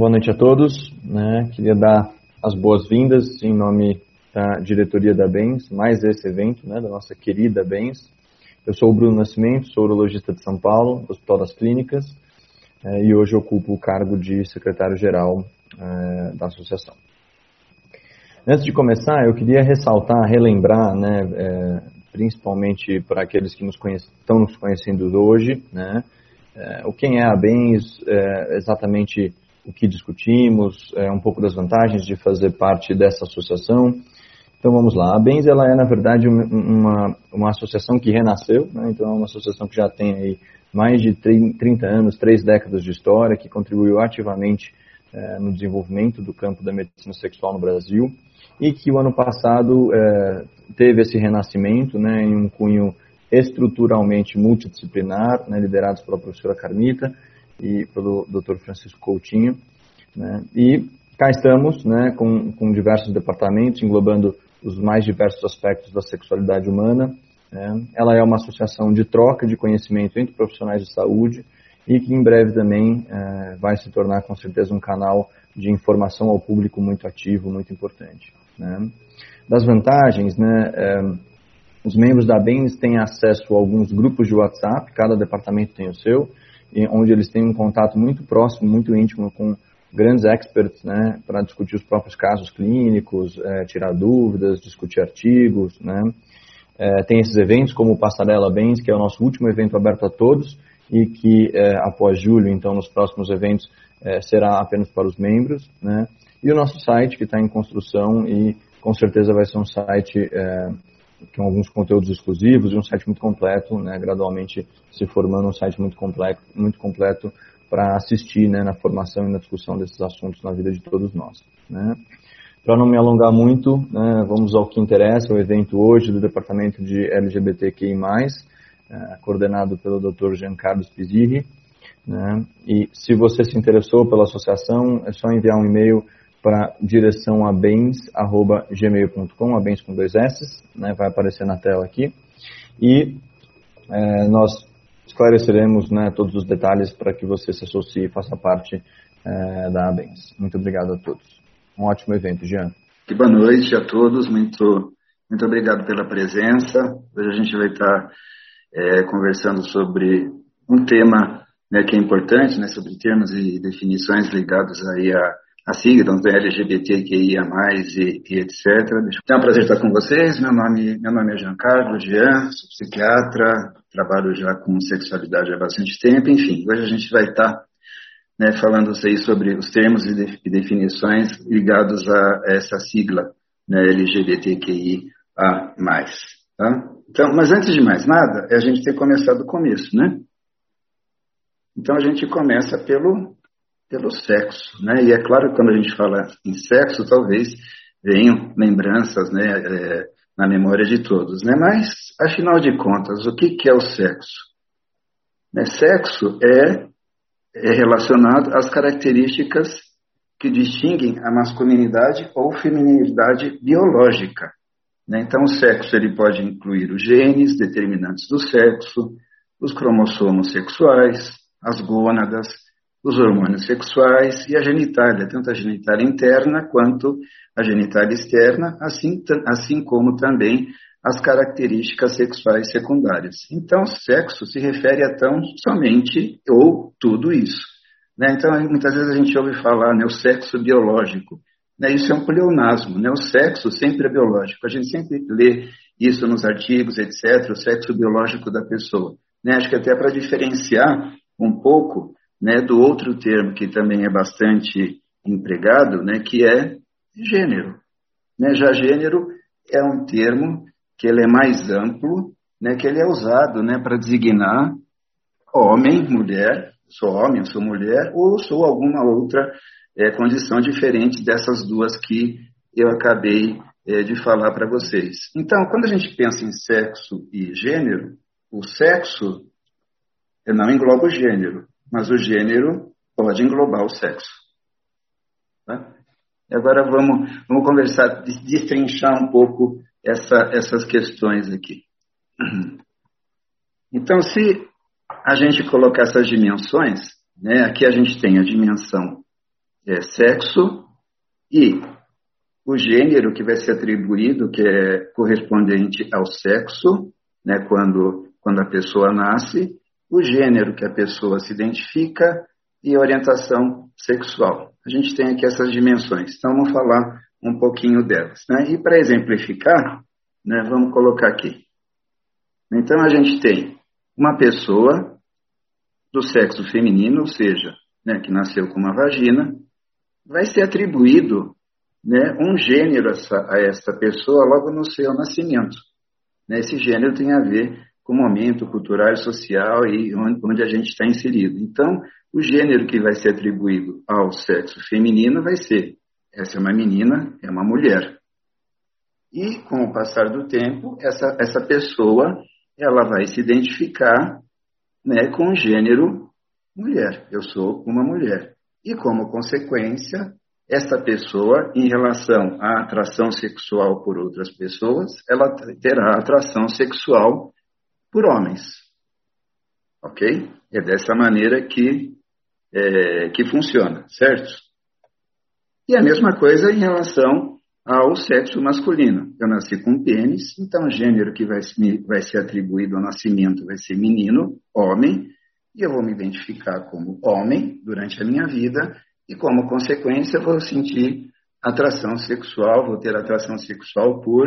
Boa noite a todos. Né? Queria dar as boas-vindas em nome da diretoria da Bens, mais esse evento, né, da nossa querida Bens. Eu sou o Bruno Nascimento, sou urologista de São Paulo, Hospital das Clínicas, é, e hoje ocupo o cargo de secretário-geral é, da associação. Antes de começar, eu queria ressaltar, relembrar, né, é, principalmente para aqueles que nos estão nos conhecendo hoje, né, o quem é a Bens, exatamente o que discutimos, é, um pouco das vantagens de fazer parte dessa associação. Então vamos lá, a Bens ela é na verdade uma, uma associação que renasceu, né, então é uma associação que já tem aí mais de 30 anos, três décadas de história, que contribuiu ativamente é, no desenvolvimento do campo da medicina sexual no Brasil e que o ano passado é, teve esse renascimento né, em um cunho estruturalmente multidisciplinar, né, liderados pela professora Carmita e pelo Dr. Francisco Coutinho. Né, e cá estamos né, com, com diversos departamentos, englobando os mais diversos aspectos da sexualidade humana. Né. Ela é uma associação de troca de conhecimento entre profissionais de saúde e que em breve também é, vai se tornar com certeza um canal de informação ao público muito ativo, muito importante. Né. Das vantagens, né, é, os membros da BENS têm acesso a alguns grupos de WhatsApp, cada departamento tem o seu, onde eles têm um contato muito próximo, muito íntimo com grandes experts, né, para discutir os próprios casos clínicos, é, tirar dúvidas, discutir artigos, né. É, tem esses eventos como o Passarela Bens, que é o nosso último evento aberto a todos e que é, após julho, então, nos próximos eventos, é, será apenas para os membros, né. E o nosso site, que está em construção e com certeza vai ser um site é, com alguns conteúdos exclusivos e um site muito completo, né, gradualmente se formando um site muito completo, muito completo para assistir né, na formação e na discussão desses assuntos na vida de todos nós. Né. Para não me alongar muito, né, vamos ao que interessa, o evento hoje do Departamento de LGBTQI+, é, coordenado pelo Dr. Giancarlo Spizirri. Né, e se você se interessou pela associação, é só enviar um e-mail para direção abens@gmail.com, abens com dois S, né, vai aparecer na tela aqui. E é, nós esclareceremos né, todos os detalhes para que você se associe e faça parte é, da Abens. Muito obrigado a todos. Um ótimo evento, Jean. boa noite a todos, muito, muito obrigado pela presença. Hoje a gente vai estar é, conversando sobre um tema né, que é importante, né, sobre termos e definições ligados aí a a sigla, então LGBTQIA+, e, e etc. É um prazer estar com vocês. Meu nome, meu nome é Giancarlo Jean, sou psiquiatra, trabalho já com sexualidade há bastante tempo. Enfim, hoje a gente vai estar né, falando sobre os termos e definições ligados a essa sigla, né, LGBTQIA+. Tá? Então, mas antes de mais nada, é a gente ter começado do começo, né? Então a gente começa pelo pelo sexo, né? E é claro que quando a gente fala em sexo, talvez venham lembranças, né, é, na memória de todos, né? Mas, afinal de contas, o que, que é o sexo? Né, sexo é, é relacionado às características que distinguem a masculinidade ou feminilidade biológica. Né? Então, o sexo ele pode incluir os genes determinantes do sexo, os cromossomos sexuais, as gônadas, os hormônios sexuais e a genitália, tanto a genitália interna quanto a genitália externa, assim, assim como também as características sexuais secundárias. Então, sexo se refere a tão somente ou tudo isso. Né? Então, muitas vezes a gente ouve falar né, o sexo biológico. Né? Isso é um pleonasmo. Né? O sexo sempre é biológico. A gente sempre lê isso nos artigos, etc., o sexo biológico da pessoa. Né? Acho que até para diferenciar um pouco né, do outro termo que também é bastante empregado, né, que é gênero. Né? Já gênero é um termo que ele é mais amplo, né, que ele é usado né, para designar homem, mulher, sou homem, sou mulher, ou sou alguma outra é, condição diferente dessas duas que eu acabei é, de falar para vocês. Então, quando a gente pensa em sexo e gênero, o sexo não engloba o gênero, mas o gênero pode englobar o sexo. Tá? Agora vamos, vamos conversar, destrinchar um pouco essa, essas questões aqui. Então, se a gente colocar essas dimensões, né, aqui a gente tem a dimensão é, sexo e o gênero que vai ser atribuído, que é correspondente ao sexo, né, quando, quando a pessoa nasce, o gênero que a pessoa se identifica e orientação sexual. A gente tem aqui essas dimensões, então vamos falar um pouquinho delas. Né? E para exemplificar, né, vamos colocar aqui. Então a gente tem uma pessoa do sexo feminino, ou seja, né, que nasceu com uma vagina, vai ser atribuído né, um gênero a essa, a essa pessoa logo no seu nascimento. Né, esse gênero tem a ver o momento cultural e social e onde, onde a gente está inserido. Então, o gênero que vai ser atribuído ao sexo feminino vai ser essa é uma menina, é uma mulher. E com o passar do tempo, essa, essa pessoa ela vai se identificar né, com o gênero mulher. Eu sou uma mulher. E como consequência, essa pessoa, em relação à atração sexual por outras pessoas, ela terá atração sexual por homens. Ok? É dessa maneira que, é, que funciona, certo? E a mesma coisa em relação ao sexo masculino. Eu nasci com pênis, então o gênero que vai, vai ser atribuído ao nascimento vai ser menino, homem, e eu vou me identificar como homem durante a minha vida, e como consequência vou sentir atração sexual, vou ter atração sexual por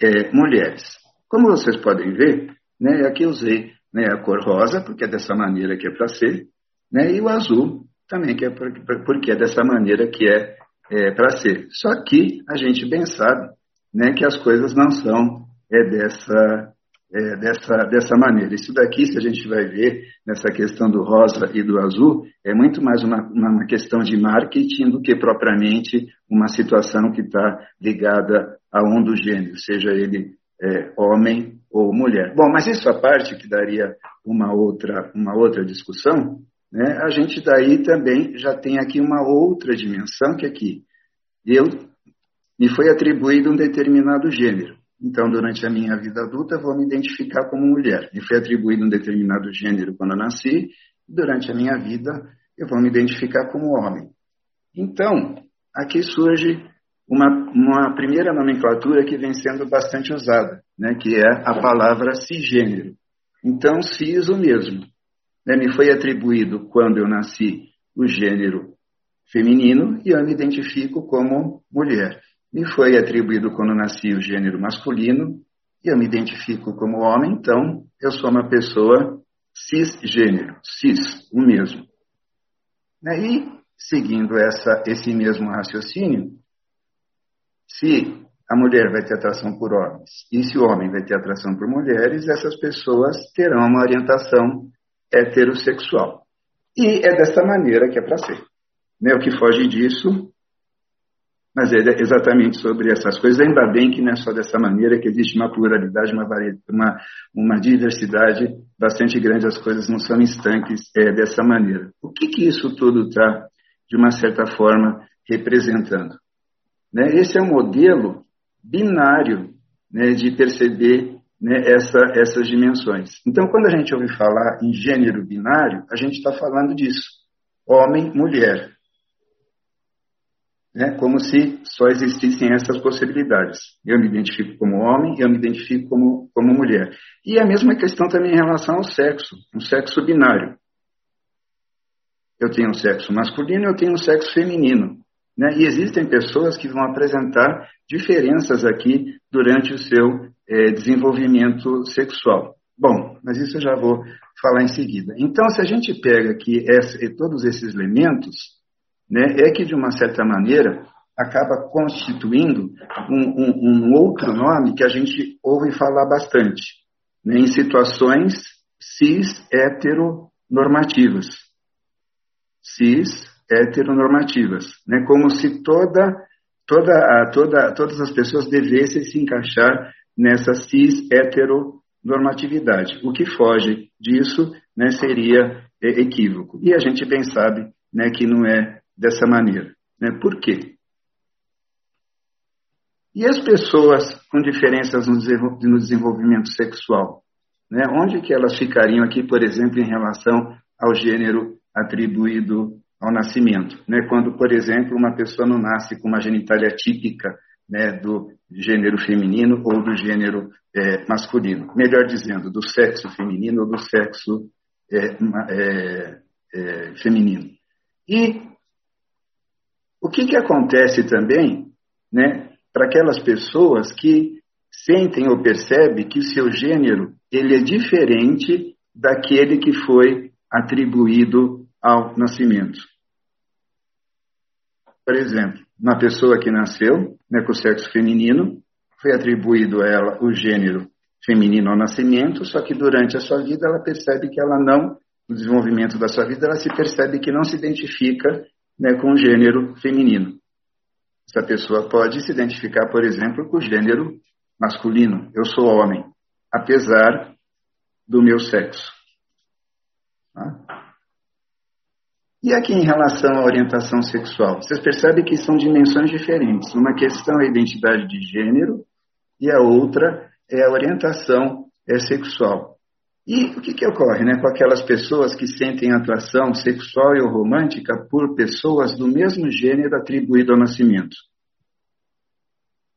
é, mulheres. Como vocês podem ver, né, aqui eu usei né, a cor rosa, porque é dessa maneira que é para ser, né, e o azul, também, que é porque é dessa maneira que é, é para ser. Só que a gente bem sabe né, que as coisas não são é, dessa, é, dessa, dessa maneira. Isso daqui, se a gente vai ver nessa questão do rosa e do azul, é muito mais uma, uma questão de marketing do que propriamente uma situação que está ligada a um dos gêneros, seja ele é, homem ou mulher. Bom, mas isso a parte que daria uma outra, uma outra discussão, né, a gente daí também já tem aqui uma outra dimensão, que aqui eu me foi atribuído um determinado gênero. Então, durante a minha vida adulta, vou me identificar como mulher. Me foi atribuído um determinado gênero quando eu nasci, durante a minha vida, eu vou me identificar como homem. Então, aqui surge uma, uma primeira nomenclatura que vem sendo bastante usada, né, que é a palavra cisgênero. Então, cis o mesmo. Né, me foi atribuído, quando eu nasci, o gênero feminino e eu me identifico como mulher. Me foi atribuído, quando nasci, o gênero masculino e eu me identifico como homem, então eu sou uma pessoa cisgênero, cis, o mesmo. Né, e, seguindo essa, esse mesmo raciocínio, se a mulher vai ter atração por homens e se o homem vai ter atração por mulheres, essas pessoas terão uma orientação heterossexual. E é dessa maneira que é para ser. Né? O que foge disso, mas é exatamente sobre essas coisas. Ainda bem que não é só dessa maneira, que existe uma pluralidade, uma, uma, uma diversidade bastante grande, as coisas não são estanques é, dessa maneira. O que, que isso tudo está, de uma certa forma, representando? Né? Esse é um modelo binário né, de perceber né, essa, essas dimensões. Então, quando a gente ouve falar em gênero binário, a gente está falando disso: homem, mulher. Né, como se só existissem essas possibilidades. Eu me identifico como homem, eu me identifico como, como mulher. E a mesma questão também em relação ao sexo, um sexo binário. Eu tenho um sexo masculino, eu tenho um sexo feminino. Né? E existem pessoas que vão apresentar diferenças aqui durante o seu é, desenvolvimento sexual. Bom, mas isso eu já vou falar em seguida. Então, se a gente pega aqui essa, todos esses elementos, né, é que de uma certa maneira acaba constituindo um, um, um outro nome que a gente ouve falar bastante, né, em situações cis heteronormativas. Cis heteronormativas, né, como se toda, toda, toda, todas as pessoas devessem se encaixar nessa cis heteronormatividade. O que foge disso né, seria é, equívoco. E a gente bem sabe né, que não é dessa maneira. Né? Por quê? E as pessoas com diferenças no desenvolvimento sexual? Né? Onde que elas ficariam aqui, por exemplo, em relação ao gênero atribuído ao nascimento. Né? Quando, por exemplo, uma pessoa não nasce com uma genitália típica né, do gênero feminino ou do gênero é, masculino. Melhor dizendo, do sexo feminino ou do sexo é, é, é, feminino. E o que, que acontece também né, para aquelas pessoas que sentem ou percebem que o seu gênero ele é diferente daquele que foi atribuído ao nascimento. Por exemplo, uma pessoa que nasceu né, com o sexo feminino, foi atribuído a ela o gênero feminino ao nascimento, só que durante a sua vida ela percebe que ela não, no desenvolvimento da sua vida, ela se percebe que não se identifica né, com o gênero feminino. Essa pessoa pode se identificar, por exemplo, com o gênero masculino. Eu sou homem, apesar do meu sexo. Tá? E aqui em relação à orientação sexual, vocês percebem que são dimensões diferentes. Uma questão é a identidade de gênero e a outra é a orientação é sexual. E o que, que ocorre né, com aquelas pessoas que sentem atração sexual e romântica por pessoas do mesmo gênero atribuído ao nascimento?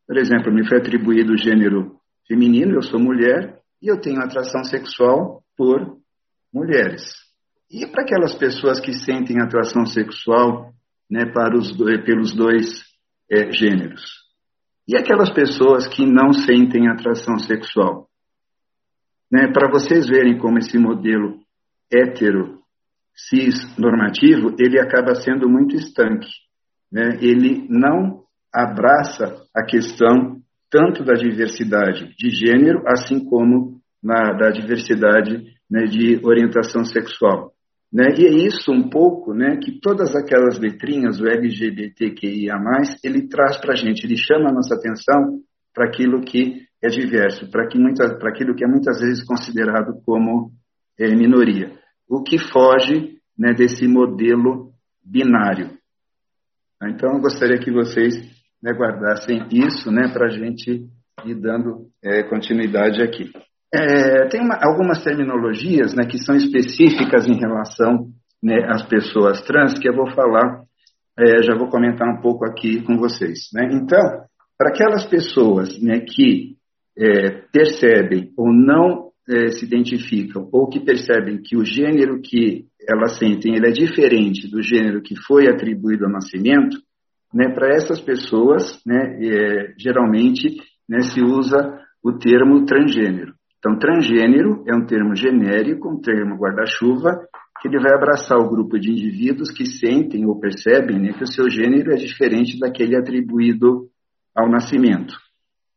Por exemplo, me foi atribuído o gênero feminino, eu sou mulher, e eu tenho atração sexual por mulheres. E para aquelas pessoas que sentem atração sexual né, para os dois, pelos dois é, gêneros? E aquelas pessoas que não sentem atração sexual? Né, para vocês verem como esse modelo hétero cis normativo, ele acaba sendo muito estanque. Né? Ele não abraça a questão tanto da diversidade de gênero, assim como na, da diversidade né, de orientação sexual. Né? E é isso um pouco né, que todas aquelas letrinhas, o LGBTQIA, ele traz para a gente, ele chama a nossa atenção para aquilo que é diverso, para aquilo que é muitas vezes considerado como é, minoria, o que foge né, desse modelo binário. Então, eu gostaria que vocês né, guardassem isso né, para a gente ir dando é, continuidade aqui. É, tem uma, algumas terminologias né, que são específicas em relação né, às pessoas trans que eu vou falar, é, já vou comentar um pouco aqui com vocês. Né? Então, para aquelas pessoas né, que é, percebem ou não é, se identificam ou que percebem que o gênero que elas sentem ele é diferente do gênero que foi atribuído ao nascimento, né, para essas pessoas, né, é, geralmente né, se usa o termo transgênero. Então, transgênero é um termo genérico, um termo guarda-chuva, que ele vai abraçar o grupo de indivíduos que sentem ou percebem né, que o seu gênero é diferente daquele atribuído ao nascimento.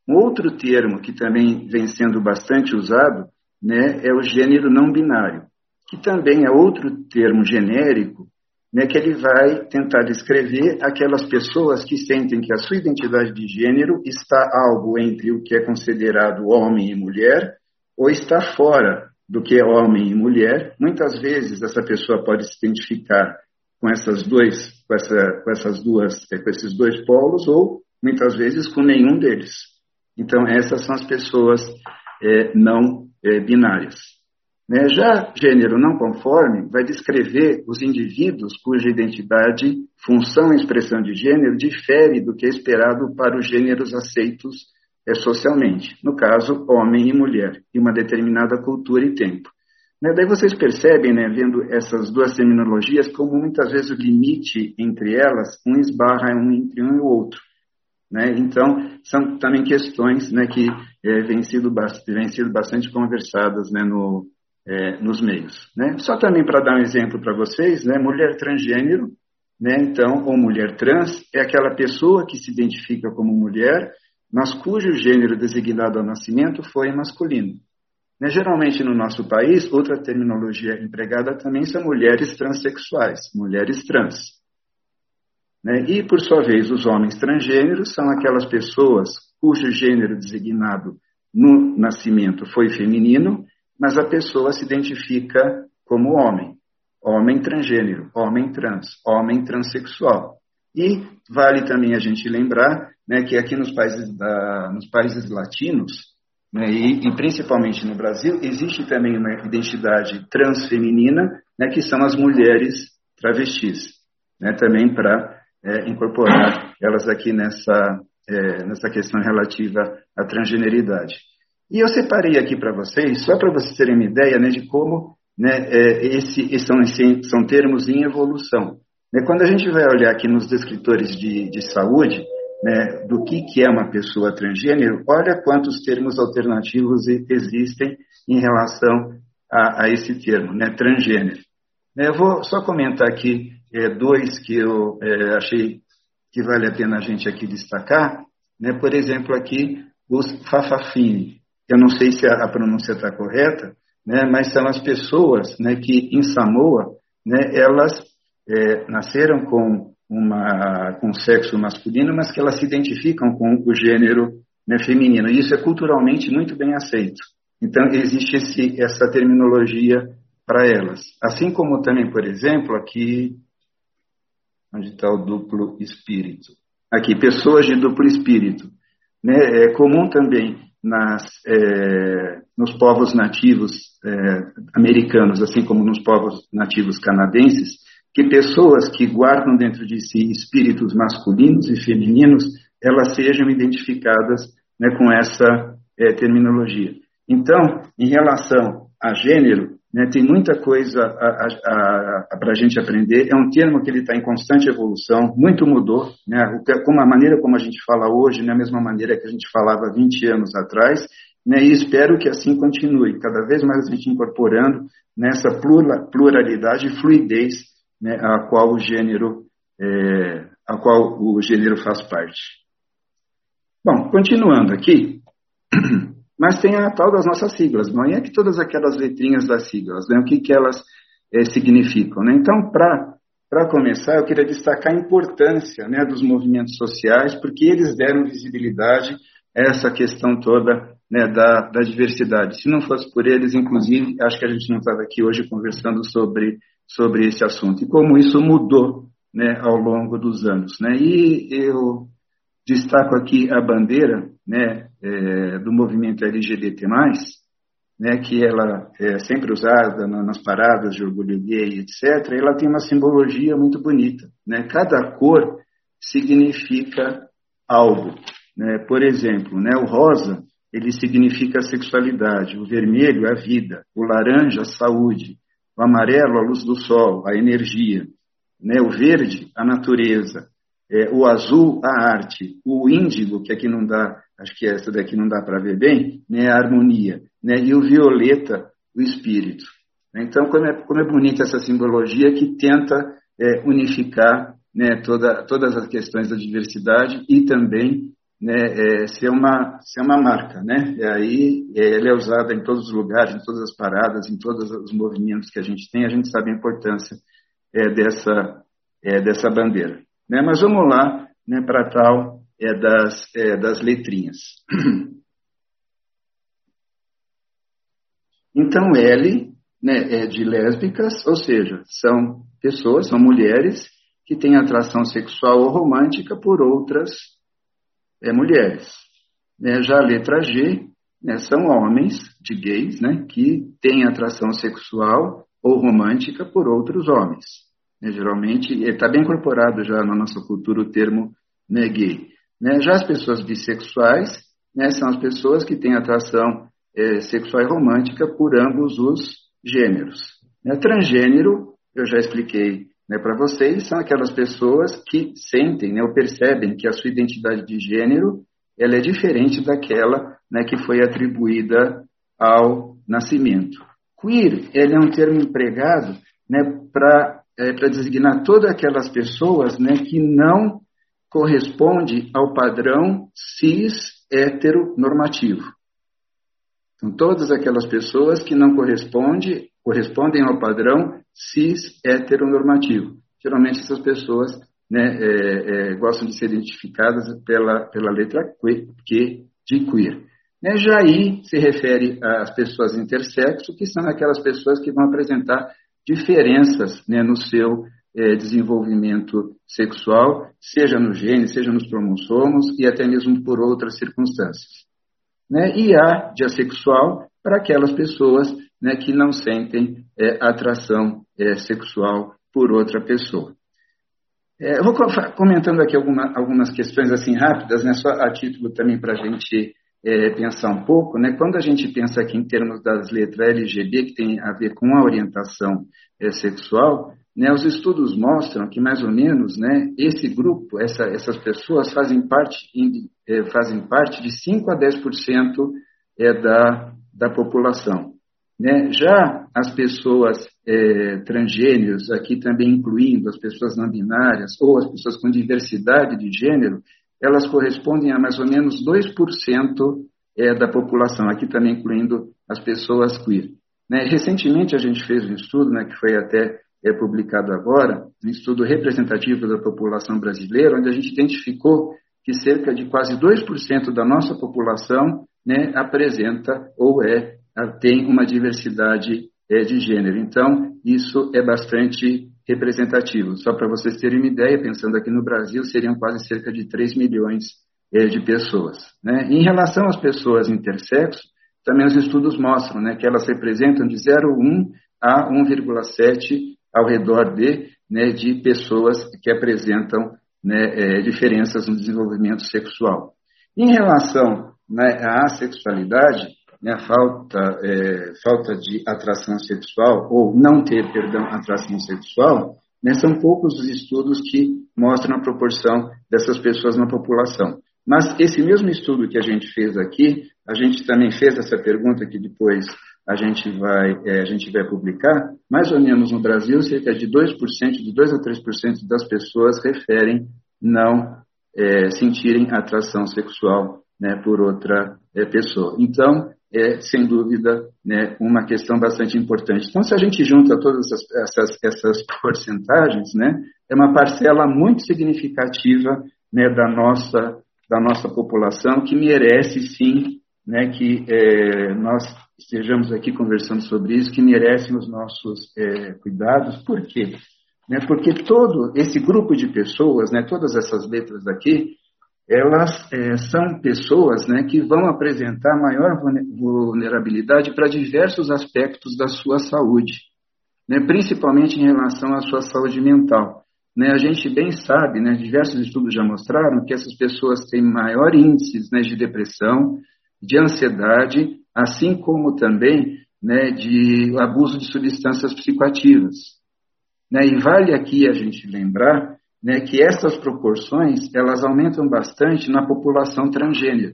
Um outro termo que também vem sendo bastante usado né, é o gênero não binário, que também é outro termo genérico né, que ele vai tentar descrever aquelas pessoas que sentem que a sua identidade de gênero está algo entre o que é considerado homem e mulher ou está fora do que é homem e mulher, muitas vezes essa pessoa pode se identificar com essas, dois, com, essa, com essas duas, com esses dois polos, ou muitas vezes com nenhum deles. Então, essas são as pessoas é, não é, binárias. Né? Já gênero não conforme vai descrever os indivíduos cuja identidade, função e expressão de gênero difere do que é esperado para os gêneros aceitos é socialmente, no caso, homem e mulher, em uma determinada cultura e tempo. Né? Daí vocês percebem, né, vendo essas duas terminologias, como muitas vezes o limite entre elas, um esbarra um entre um e o outro. Né? Então, são também questões né, que é, vêm, sido, sido bastante conversadas né, no, é, nos meios. Né? Só também para dar um exemplo para vocês, né, mulher transgênero, né, então, ou mulher trans, é aquela pessoa que se identifica como mulher, mas cujo gênero designado ao nascimento foi masculino. Né, geralmente no nosso país, outra terminologia empregada também são mulheres transexuais, mulheres trans. Né, e, por sua vez, os homens transgêneros são aquelas pessoas cujo gênero designado no nascimento foi feminino, mas a pessoa se identifica como homem. Homem transgênero, homem trans, homem transexual. E vale também a gente lembrar né, que aqui nos países, da, nos países latinos, né, e, e, principalmente no Brasil, existe também uma identidade transfeminina, né, que são as mulheres travestis. né, também para é, incorporar elas aqui nessa, é, nessa questão relativa à transgeneridade. E eu separei aqui para vocês, só para vocês terem uma ideia né, de como né, é, esse, são, são termos em evolução. Né, quando a gente vai olhar aqui nos descritores de, de saúde, né, do que, que é uma pessoa transgênero, olha quantos termos alternativos existem em relação a, a esse termo, né, transgênero. Né, eu vou só comentar aqui é, dois que eu é, achei que vale a pena a gente aqui destacar. Né, por exemplo, aqui os Fafafini. Eu não sei se a, a pronúncia está correta, né, mas são as pessoas né, que em Samoa né, elas é, nasceram com uma com sexo masculino, mas que elas se identificam com o gênero né, feminino. E isso é culturalmente muito bem aceito. Então existe esse, essa terminologia para elas. Assim como também, por exemplo, aqui onde está o duplo espírito. Aqui, pessoas de duplo espírito. Né? É comum também nas, é, nos povos nativos é, americanos, assim como nos povos nativos canadenses, que pessoas que guardam dentro de si espíritos masculinos e femininos, elas sejam identificadas né, com essa é, terminologia. Então, em relação a gênero, né, tem muita coisa para a gente aprender. É um termo que ele está em constante evolução, muito mudou. Né, como a maneira como a gente fala hoje, não é a mesma maneira que a gente falava 20 anos atrás. Né, e espero que assim continue, cada vez mais a gente incorporando nessa pluralidade e fluidez né, a qual o gênero é, a qual o gênero faz parte. Bom, continuando aqui, Mas tem a tal das nossas siglas, não é que todas aquelas letrinhas das siglas, né? o que, que elas é, significam. Né? Então, para começar, eu queria destacar a importância né, dos movimentos sociais, porque eles deram visibilidade a essa questão toda né, da, da, diversidade. Se não fosse por eles, inclusive, acho que a gente não estava aqui hoje conversando sobre, sobre esse assunto. E como isso mudou né, ao longo dos anos. Né? E eu destaco aqui a bandeira né, é, do movimento LGBT+, né, que ela é sempre usada nas paradas de orgulho gay, etc., ela tem uma simbologia muito bonita. Né? Cada cor significa algo. Né? Por exemplo, né, o rosa ele significa a sexualidade, o vermelho a vida, o laranja a saúde, o amarelo a luz do sol, a energia, né? o verde a natureza, é, o azul a arte, o índigo, que aqui não dá acho que essa daqui não dá para ver bem, né, a harmonia, né, e o violeta, o espírito. Então, como é, como é bonita essa simbologia que tenta é, unificar né, toda, todas as questões da diversidade e também né, é, ser, uma, ser uma marca. Né? E aí é, ela é usada em todos os lugares, em todas as paradas, em todos os movimentos que a gente tem, a gente sabe a importância é, dessa, é, dessa bandeira. Né? Mas vamos lá né, para tal é das, é, das letrinhas. Então, L né, é de lésbicas, ou seja, são pessoas, são mulheres que têm atração sexual ou romântica por outras é, mulheres. É, já a letra G né, são homens de gays né, que têm atração sexual ou romântica por outros homens. É, geralmente, está bem incorporado já na nossa cultura o termo né, gay. Né? Já as pessoas bissexuais né, são as pessoas que têm atração é, sexual e romântica por ambos os gêneros. Né? Transgênero, eu já expliquei né, para vocês, são aquelas pessoas que sentem né, ou percebem que a sua identidade de gênero ela é diferente daquela né, que foi atribuída ao nascimento. Queer ele é um termo empregado né, para é, designar todas aquelas pessoas né, que não corresponde ao padrão cis heteronormativo. Então, todas aquelas pessoas que não correspondem, correspondem ao padrão cis heteronormativo. Geralmente essas pessoas né, é, é, gostam de ser identificadas pela, pela letra Q de queer. Né, aí se refere às pessoas intersexo, que são aquelas pessoas que vão apresentar diferenças né, no seu é, desenvolvimento sexual, seja no gene, seja nos cromossomos e até mesmo por outras circunstâncias. Né? E a diassexual para aquelas pessoas né, que não sentem é, atração é, sexual por outra pessoa. É, vou comentando aqui alguma, algumas questões assim rápidas, né, só a título também para a gente é, pensar um pouco. Né, quando a gente pensa aqui em termos das letras LGB, que tem a ver com a orientação é, sexual, né, os estudos mostram que mais ou menos né, esse grupo, essa, essas pessoas fazem parte, é, fazem parte de 5 a 10% é, da, da população. Né? Já as pessoas é, transgêneros, aqui também incluindo as pessoas não binárias ou as pessoas com diversidade de gênero, elas correspondem a mais ou menos 2% é, da população, aqui também incluindo as pessoas queer. Né? Recentemente a gente fez um estudo, né, que foi até é, publicado agora, um estudo representativo da população brasileira, onde a gente identificou que cerca de quase 2% da nossa população né, apresenta ou é tem uma diversidade é, de gênero. Então, isso é bastante representativo. Só para vocês terem uma ideia, pensando aqui no Brasil, seriam quase cerca de 3 milhões é, de pessoas. Né? Em relação às pessoas intersexo, também os estudos mostram né, que elas representam de 0,1 a 1,7 ao redor de, né, de pessoas que apresentam né, é, diferenças no desenvolvimento sexual. Em relação né, à sexualidade, né, falta, é, falta de atração sexual, ou não ter, perdão, atração sexual, né, são poucos os estudos que mostram a proporção dessas pessoas na população. Mas esse mesmo estudo que a gente fez aqui, a gente também fez essa pergunta que depois a gente vai, é, a gente vai publicar, mais ou menos no Brasil, cerca de 2%, de 2 a 3% das pessoas referem não é, sentirem atração sexual né, por outra é, pessoa. Então, é, sem dúvida, né, uma questão bastante importante. Então, se a gente junta todas essas, essas porcentagens, né, é uma parcela muito significativa né, da, nossa, da nossa população que merece, sim, né, que é, nós estejamos aqui conversando sobre isso, que merecem os nossos é, cuidados. Por quê? Né, porque todo esse grupo de pessoas, né, todas essas letras aqui, elas é, são pessoas né, que vão apresentar maior vulnerabilidade para diversos aspectos da sua saúde, né, principalmente em relação à sua saúde mental. Né, a gente bem sabe, né, diversos estudos já mostraram que essas pessoas têm maior índices né, de depressão, de ansiedade, assim como também né, de abuso de substâncias psicoativas. Né, e vale aqui a gente lembrar né, que essas proporções elas aumentam bastante na população transgênero,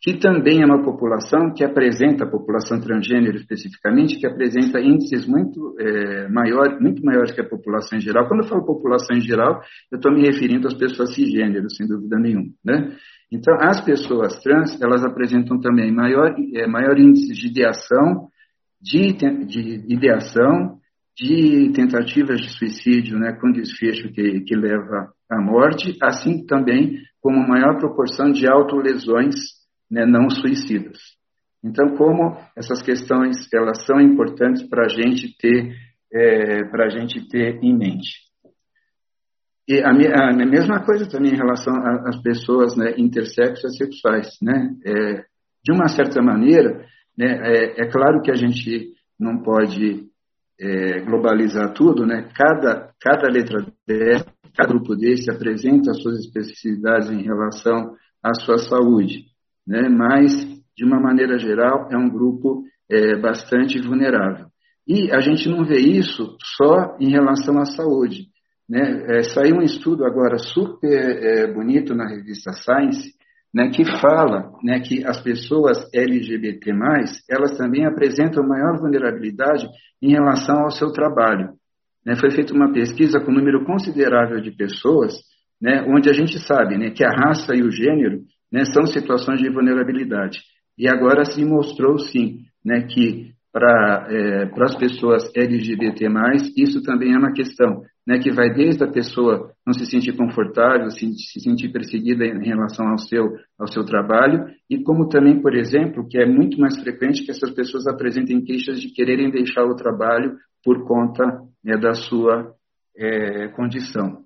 que também é uma população que apresenta, a população transgênero especificamente, que apresenta índices muito, é, maior, muito maiores que a população em geral. Quando eu falo população em geral, eu estou me referindo às pessoas cisgênero, sem dúvida nenhuma. Né? Então, as pessoas trans, elas apresentam também maior, é, maior índice de ideação, de, de ideação, de tentativas de suicídio né, com desfecho que, que leva à morte, assim também como maior proporção de autolesões né, não suicidas. Então, como essas questões elas são importantes para a gente ter é, para a gente ter em mente. E a, a, a, mesma coisa também em relação às pessoas né, intersexos sexuais, né? É, de uma certa maneira, né, é, é claro que a gente não pode é, globalizar tudo, né? Cada, cada letra dessa, cada grupo desse apresenta as suas especificidades em relação à sua saúde, né? Mas, de uma maneira geral, é um grupo é, bastante vulnerável. E a gente não vê isso só em relação à saúde. Né? É, saiu um estudo agora super é, bonito na revista Science, né, que fala né, que as pessoas LGBT+, elas também apresentam maior vulnerabilidade em relação ao seu trabalho. Né, foi feita uma pesquisa com um número considerável de pessoas, né, onde a gente sabe né, que a raça e o gênero né, são situações de vulnerabilidade. E agora se mostrou, sim, que para é, as pessoas LGBT+, isso também é uma questão né, que vai desde a pessoa não se sentir confortável, se, se sentir perseguida em relação ao seu, ao seu trabalho, e como também, por exemplo, que é muito mais frequente que essas pessoas apresentem queixas de quererem deixar o trabalho por conta né, da sua é, condição.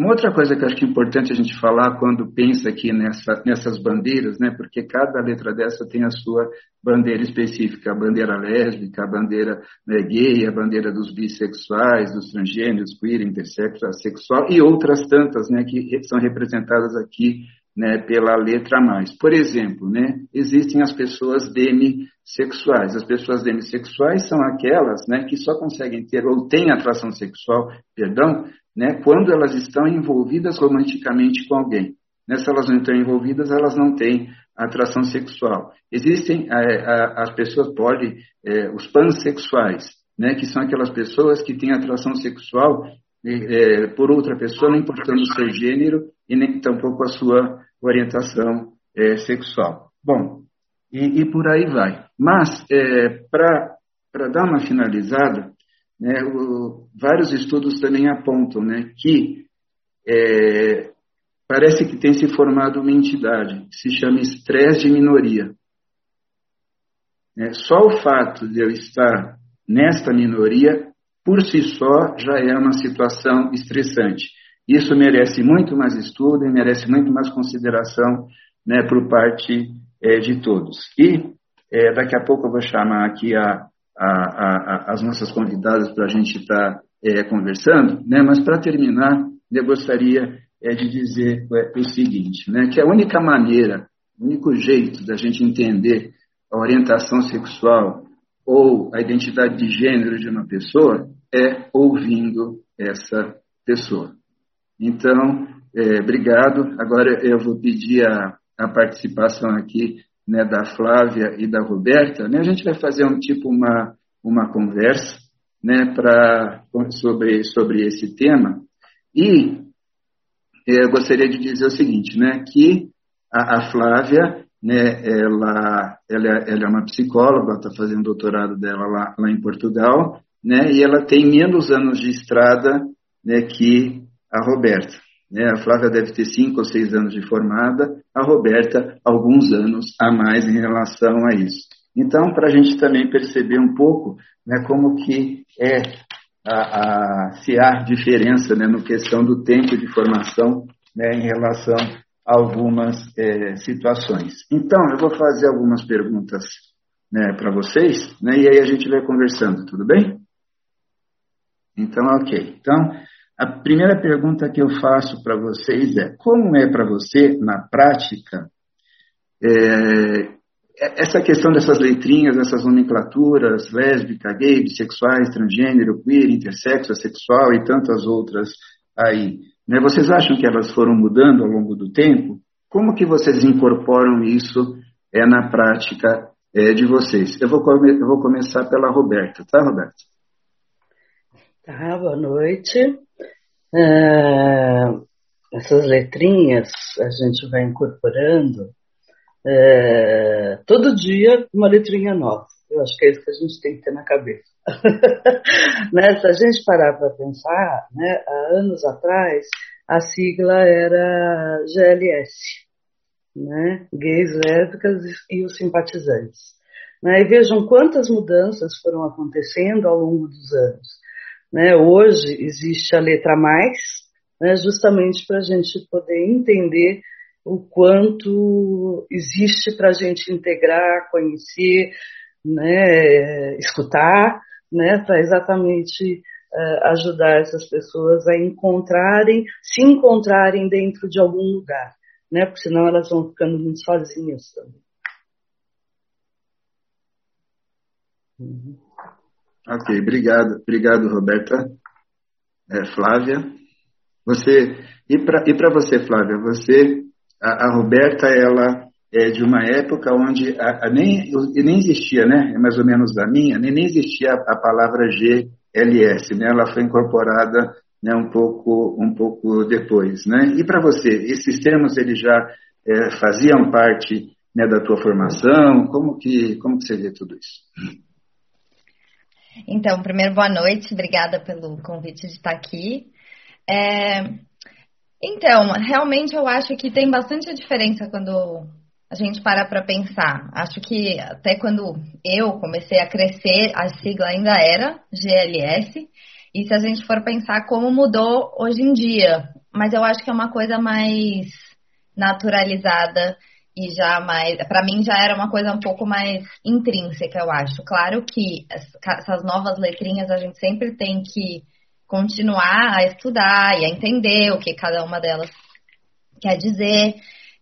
Uma outra coisa que eu acho que é importante a gente falar quando pensa aqui nessa, nessas bandeiras, né, porque cada letra dessa tem a sua bandeira específica, a bandeira lésbica, a bandeira né, gay, a bandeira dos bissexuais, dos transgêneros, queer, intersexual, sexual e outras tantas né, que são representadas aqui né, pela letra mais. Por exemplo, né, existem as pessoas demissexuais. As pessoas demissexuais são aquelas né, que só conseguem ter ou têm atração sexual, perdão, né, quando elas estão envolvidas romanticamente com alguém. Né, se elas não estão envolvidas, elas não têm atração sexual. Existem é, as pessoas poli, é, os pansexuais, né, que são aquelas pessoas que têm atração sexual é, por outra pessoa, não importando o seu gênero e nem tampouco a sua orientação é, sexual. Bom, e, e, por aí vai. Mas, é, para dar uma finalizada, né, o, vários estudos também apontam né, que é, parece que tem se formado uma entidade que se chama estresse de minoria. É, só o fato de eu estar nesta minoria, por si só, já é uma situação estressante. Isso merece muito mais estudo e merece muito mais consideração né, por parte é, de todos. E é, daqui a pouco eu vou chamar aqui a, a, a, as nossas convidadas para a gente estar tá, é, conversando, né, mas para terminar, eu gostaria é, de dizer é, o seguinte, né, que a única maneira, o único jeito da gente entender a orientação sexual ou a identidade de gênero de uma pessoa é ouvindo essa pessoa. Então, é, obrigado. Agora eu vou pedir a, a participação aqui né, da Flávia e da Roberta. Né? A gente vai fazer um tipo uma, uma conversa né, pra, sobre, sobre esse tema. E é, eu gostaria de dizer o seguinte, né, que a, a Flávia, né, ela, ela, ela, é uma psicóloga, está fazendo doutorado dela lá, lá em Portugal, né, e ela tem menos anos de estrada né, que a Roberta. Né? A Flávia deve ter cinco ou seis anos de formada, a Roberta alguns anos a mais em relação a isso. Então, para a gente também perceber um pouco né, como que é a, a, se há diferença né, no questão do tempo de formação né, em relação a algumas é, situações. Então, eu vou fazer algumas perguntas né, para vocês, né, e aí a gente vai conversando, tudo bem? Então, ok. Então, a primeira pergunta que eu faço para vocês é: como é para você, na prática, é, essa questão dessas letrinhas, dessas nomenclaturas, lésbica, gay, bissexuais, transgênero, queer, intersexo, assexual e tantas outras aí, né? vocês acham que elas foram mudando ao longo do tempo? Como que vocês incorporam isso é, na prática é, de vocês? Eu vou, come eu vou começar pela Roberta, tá, Roberta? Tá, boa noite. É, essas letrinhas a gente vai incorporando é, todo dia uma letrinha nova. Eu acho que é isso que a gente tem que ter na cabeça. né? Se a gente parar para pensar, né, há anos atrás, a sigla era GLS, né? gays, lésbicas e os simpatizantes. Né? E vejam quantas mudanças foram acontecendo ao longo dos anos. Né? Hoje existe a letra mais, né, justamente para a gente poder entender o quanto existe para a gente integrar, conhecer, né, escutar, né, para exatamente uh, ajudar essas pessoas a encontrarem, se encontrarem dentro de algum lugar, né, porque senão elas vão ficando muito sozinhas também. Uhum. Ok, obrigado, obrigado, Roberta. É, Flávia, você e para você, Flávia, você a, a, Roberta ela é de uma época onde a, a nem nem existia, né? É mais ou menos da minha, nem, nem existia a, a palavra GLS, né? Ela foi incorporada né, um pouco um pouco depois, né? E para você, esses termos eles já é, faziam parte né, da tua formação? Como que como que você vê tudo isso? Então, primeiro, boa noite, obrigada pelo convite de estar aqui. É, então, realmente eu acho que tem bastante diferença quando a gente para para pensar. Acho que até quando eu comecei a crescer, a sigla ainda era GLS. E se a gente for pensar como mudou hoje em dia, mas eu acho que é uma coisa mais naturalizada e já mais, para mim já era uma coisa um pouco mais intrínseca, eu acho. Claro que essas novas letrinhas a gente sempre tem que continuar a estudar e a entender o que cada uma delas quer dizer.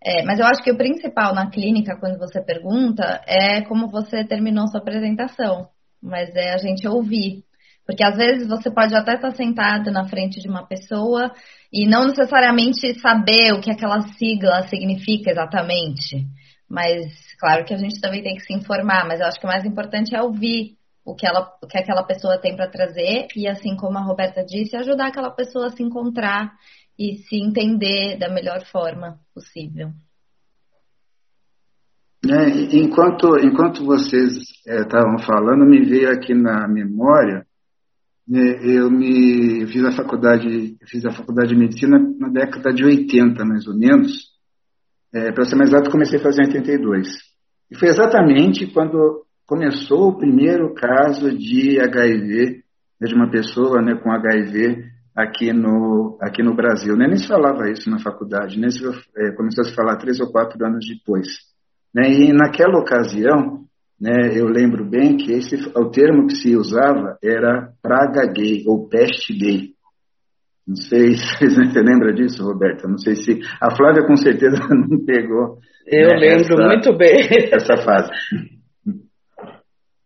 É, mas eu acho que o principal na clínica, quando você pergunta, é como você terminou sua apresentação. Mas é a gente ouvir. Porque às vezes você pode até estar sentado na frente de uma pessoa e não necessariamente saber o que aquela sigla significa exatamente. Mas claro que a gente também tem que se informar, mas eu acho que o mais importante é ouvir o que, ela, o que aquela pessoa tem para trazer e, assim como a Roberta disse, ajudar aquela pessoa a se encontrar e se entender da melhor forma possível. É, enquanto, enquanto vocês estavam é, falando, me veio aqui na memória eu me fiz a faculdade, fiz a faculdade de medicina na década de 80, mais ou menos. É, Para ser mais exato, comecei a fazer em 82. E foi exatamente quando começou o primeiro caso de HIV, de uma pessoa né, com HIV aqui no, aqui no Brasil. Né? Nem se falava isso na faculdade, né? se, é, começou a se falar três ou quatro anos depois. Né? E naquela ocasião, né, eu lembro bem que esse, o termo que se usava era praga gay ou peste gay. Não sei se você lembra disso, Roberta. Não sei se. A Flávia com certeza não pegou. Eu né, lembro essa, muito bem. Essa fase.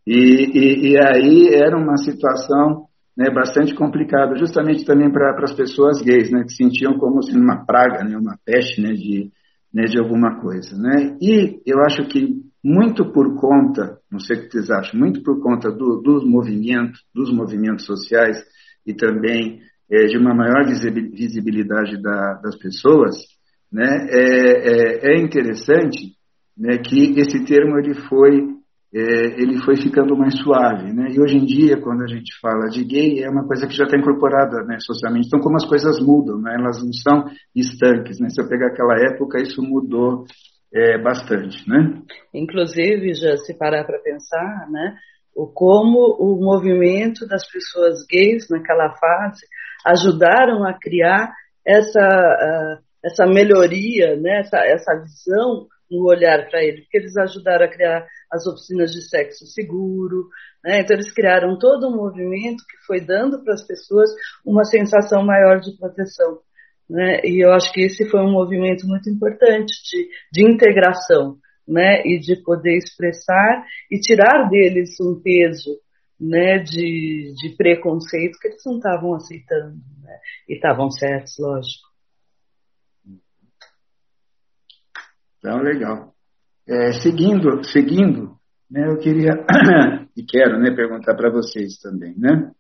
E, e, e, aí era uma situação né, bastante complicada, justamente também para as pessoas gays, né, que sentiam como sendo uma praga, né, uma peste né, de, né, de alguma coisa. Né? E eu acho que muito por conta, não sei o que vocês acham, muito por conta do, dos movimentos, dos movimentos sociais e também é, de uma maior visibilidade da, das pessoas, né, é, é, é interessante né, que esse termo ele foi é, ele foi ficando mais suave, né? E hoje em dia, quando a gente fala de gay, é uma coisa que já está incorporada, né, socialmente. Então, como as coisas mudam, né? Elas não são estanques, né? Se eu pegar aquela época, isso mudou é, bastante, né? Inclusive, já se parar para pensar, né? O como o movimento das pessoas gays naquela fase ajudaram a criar essa essa melhoria, né? Essa, essa visão no olhar para ele, porque eles ajudaram a criar as oficinas de sexo seguro, né? então eles criaram todo um movimento que foi dando para as pessoas uma sensação maior de proteção. Né? E eu acho que esse foi um movimento muito importante de, de integração, né? E de poder expressar e tirar deles um peso, né? De, de preconceito que eles não estavam aceitando, né? E estavam certos, lógico. Então, legal. É, seguindo, seguindo, né? Eu queria e quero, né? Perguntar para vocês também, né?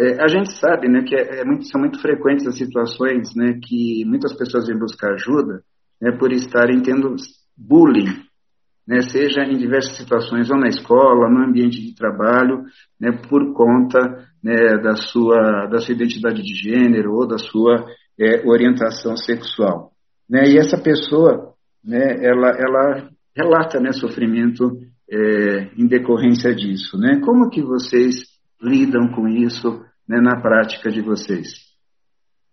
É, a gente sabe né, que é, é muito, são muito frequentes as situações né, que muitas pessoas vêm buscar ajuda né, por estarem tendo bullying, né, seja em diversas situações, ou na escola, no ambiente de trabalho, né, por conta né, da, sua, da sua identidade de gênero ou da sua é, orientação sexual. Né, e essa pessoa, né, ela, ela relata né, sofrimento é, em decorrência disso. Né? Como que vocês lidam com isso né, na prática de vocês?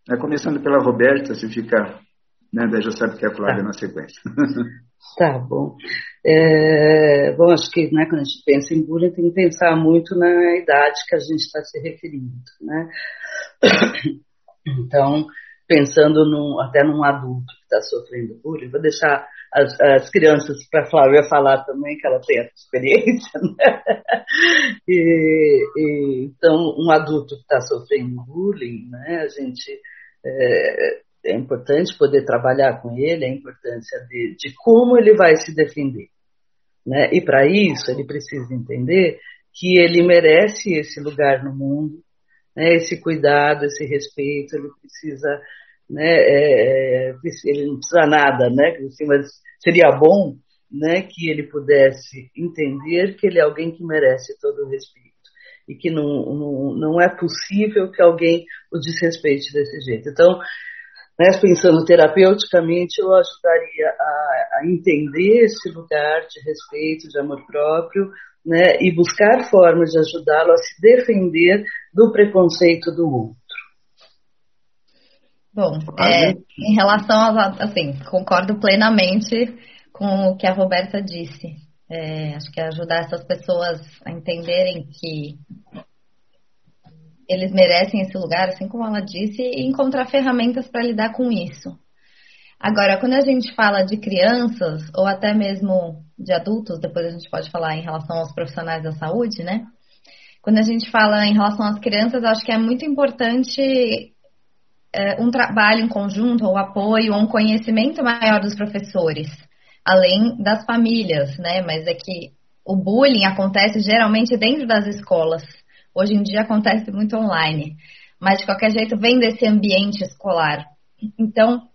É, começando pela Roberta, se ficar, né, já sabe que é a Flávia tá. na sequência. Tá bom. É, bom, acho que né, quando a gente pensa em bullying, tem que pensar muito na idade que a gente está se referindo. Né? Então, pensando num, até num adulto que está sofrendo bullying, vou deixar as, as crianças para a Flávia falar também, que ela tem essa experiência, né? E, e, então, um adulto que está sofrendo bullying, né, a gente é, é, importante poder trabalhar com ele, a importância de, de como ele vai se defender. Né? E para isso, ele precisa entender que ele merece esse lugar no mundo, né, esse cuidado, esse respeito, ele precisa né, é, é ele não precisa nada, né, mas seria bom, né, que ele pudesse entender que ele é alguém que merece todo o respeito e que não, não, não é possível que alguém o desrespeite desse jeito. Então, né, pensando terapeuticamente, eu ajudaria a, a, entender esse lugar de respeito, de amor próprio, né, e buscar formas de ajudá-lo a se defender do preconceito do outro. Bom, é, em relação a, assim, concordo plenamente com o que a Roberta disse. É, acho que ajudar essas pessoas a entenderem que eles merecem esse lugar, assim como ela disse, e encontrar ferramentas para lidar com isso. Agora, quando a gente fala de crianças, ou até mesmo de adultos, depois a gente pode falar em relação aos profissionais da saúde, né? Quando a gente fala em relação às crianças, acho que é muito importante é, um trabalho em conjunto, ou apoio, ou um conhecimento maior dos professores, além das famílias, né? Mas é que o bullying acontece geralmente dentro das escolas. Hoje em dia acontece muito online, mas de qualquer jeito vem desse ambiente escolar. Então,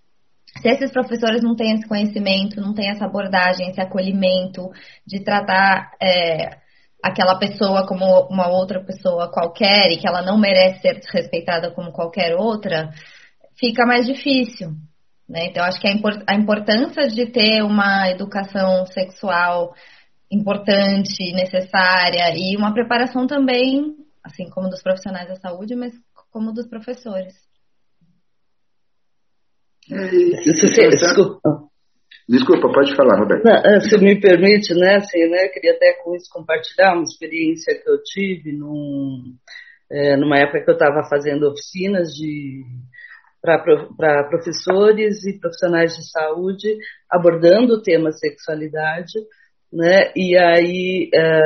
se esses professores não têm esse conhecimento, não têm essa abordagem, esse acolhimento de tratar é, aquela pessoa como uma outra pessoa qualquer e que ela não merece ser respeitada como qualquer outra, fica mais difícil. Né? Então, acho que a importância de ter uma educação sexual importante, necessária e uma preparação também, assim como dos profissionais da saúde, mas como dos professores. É, desculpa. Desculpa, pode falar, Roberto. Não, é, se me permite, né, assim, né, queria até com isso compartilhar uma experiência que eu tive num, é, numa época que eu estava fazendo oficinas de para professores e profissionais de saúde abordando o tema sexualidade, né? E aí é,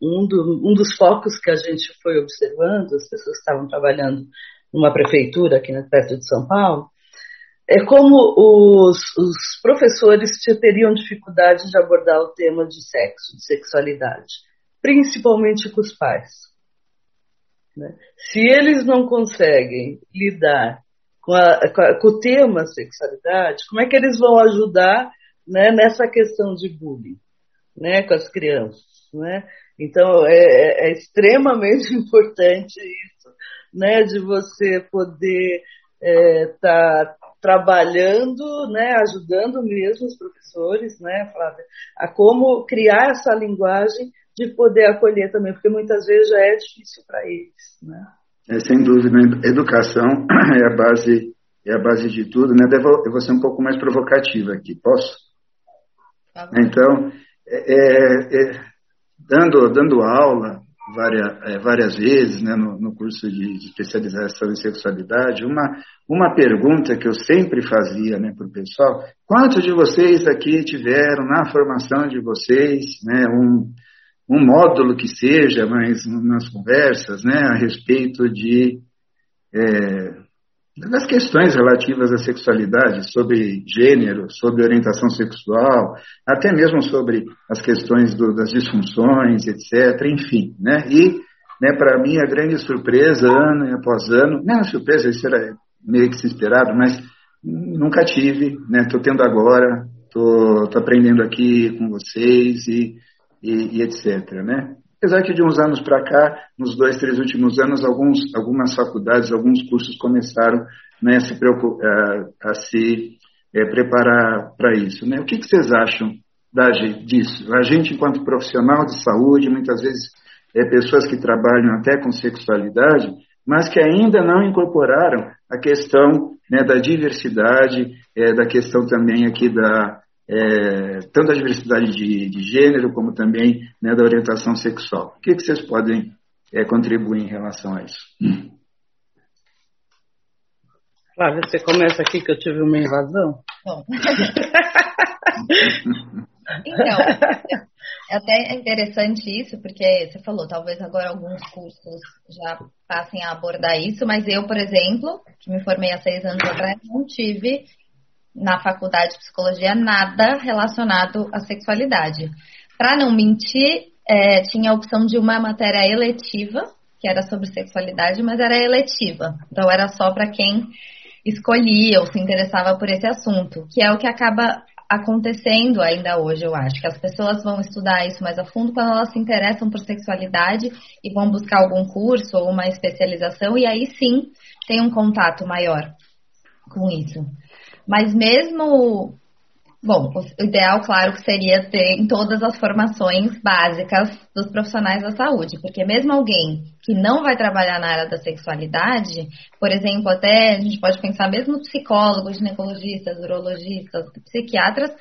um, do, um dos focos que a gente foi observando, as pessoas estavam trabalhando numa prefeitura aqui na perto de São Paulo, é como os, os professores teriam dificuldade de abordar o tema de sexo, de sexualidade, principalmente com os pais. Né? Se eles não conseguem lidar com, a, com, a, com, o tema sexualidade, como é que eles vão ajudar né, nessa questão de bullying né, com as crianças? Né? Então, é, é, é extremamente importante isso, né, de você poder estar é, tá trabalhando, né, ajudando mesmo os professores, né, Flávia, a como criar essa linguagem de poder acolher também, porque muitas vezes já é difícil para eles, né? É, sem dúvida, educação é a base é a base de tudo, né? Eu vou ser um pouco mais provocativa aqui, posso? Tá então, é, é, é, dando dando aula várias, é, várias vezes né, no, no curso de, de, especialização em sexualidade, uma, uma pergunta que eu sempre fazia né, para o pessoal, quantos de vocês aqui tiveram na formação de vocês né, um, um módulo que seja, mas nas conversas, né, a respeito de é, das questões relativas à sexualidade, sobre gênero, sobre orientação sexual, até mesmo sobre as questões do, das disfunções, etc. Enfim, né? E, né, para mim, a grande surpresa, ano após ano, não é surpresa, isso era meio que se esperado, mas nunca tive, né? Estou tendo agora, estou aprendendo aqui com vocês e, e, e etc. Né? Apesar que de uns anos para cá, nos dois, três últimos anos, alguns, algumas faculdades, alguns cursos começaram né, a se, a, a se é, preparar para isso. Né? O que, que vocês acham da, disso? A gente, enquanto profissional de saúde, muitas vezes é, pessoas que trabalham até com sexualidade, mas que ainda não incorporaram a questão né, da diversidade, é, da questão também aqui da, é, tanto da diversidade de, de, gênero como também né, da orientação sexual. O que, que vocês podem é, contribuir em relação a isso? Flávia, você começa aqui que eu tive uma invasão? Bom. então, é até interessante isso, porque você falou, talvez agora alguns cursos já passem a abordar isso, mas eu, por exemplo, que me formei há seis anos atrás, não tive na faculdade de psicologia nada relacionado à sexualidade. Para não mentir, é, tinha a opção de uma matéria eletiva, que era sobre sexualidade, mas era eletiva. Então era só para quem escolhia ou se interessava por esse assunto, que é o que acaba acontecendo ainda hoje, eu acho, que as pessoas vão estudar isso mais a fundo quando elas se interessam por sexualidade e vão buscar algum curso ou uma especialização e aí sim tem um contato maior com isso. Mas mesmo Bom, o ideal, claro, que seria ter em todas as formações básicas dos profissionais da saúde, porque mesmo alguém que não vai trabalhar na área da sexualidade, por exemplo, até a gente pode pensar mesmo psicólogos, ginecologistas, urologistas, psiquiatras,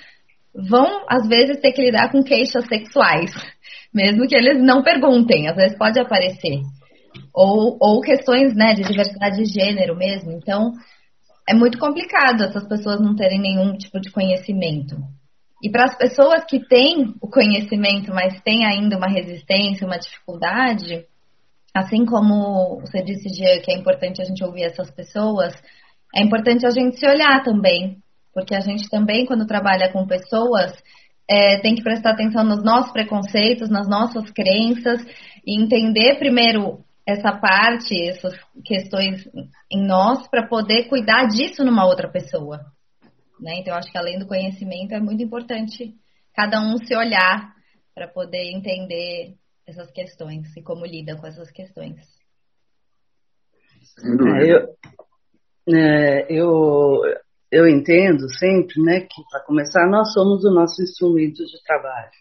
vão às vezes ter que lidar com queixas sexuais, mesmo que eles não perguntem, às vezes pode aparecer. Ou, ou questões né, de diversidade de gênero mesmo. Então, é muito complicado essas pessoas não terem nenhum tipo de conhecimento. E para as pessoas que têm o conhecimento, mas têm ainda uma resistência, uma dificuldade, assim como você disse, Gia, que é importante a gente ouvir essas pessoas, é importante a gente se olhar também, porque a gente também, quando trabalha com pessoas, é, tem que prestar atenção nos nossos preconceitos, nas nossas crenças, e entender primeiro essa parte, essas questões em nós para poder cuidar disso numa outra pessoa. Né? Então, acho que além do conhecimento, é muito importante cada um se olhar para poder entender essas questões e como lida com essas questões. É, eu, é, eu, eu entendo sempre né, que, para começar, nós somos o nosso instrumento de trabalho.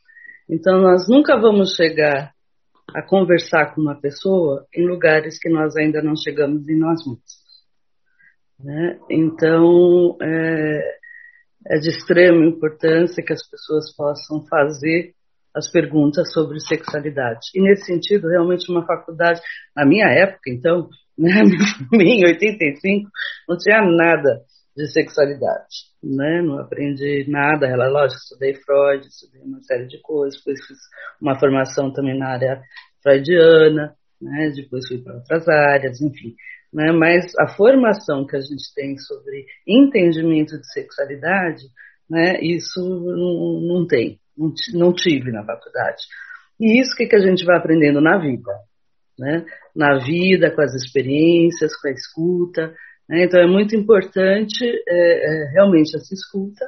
Então, nós nunca vamos chegar a conversar com uma pessoa em lugares que nós ainda não chegamos em nós mesmos. Né? Então, é, é de extrema importância que as pessoas possam fazer as perguntas sobre sexualidade. E nesse sentido, realmente uma faculdade, na minha época, então, né, em 85, não tinha nada de sexualidade, né? Não aprendi nada, ela lógico, estudei Freud, estudei uma série de coisas, depois fiz uma formação também na área freudiana, né? Depois fui para outras áreas, enfim, né? Mas a formação que a gente tem sobre entendimento de sexualidade, né? Isso não, não tem, não, tive na faculdade. E isso que, que a gente vai aprendendo na vida, né? Na vida, com as experiências, com a escuta, né? Então é muito importante é, é, realmente essa escuta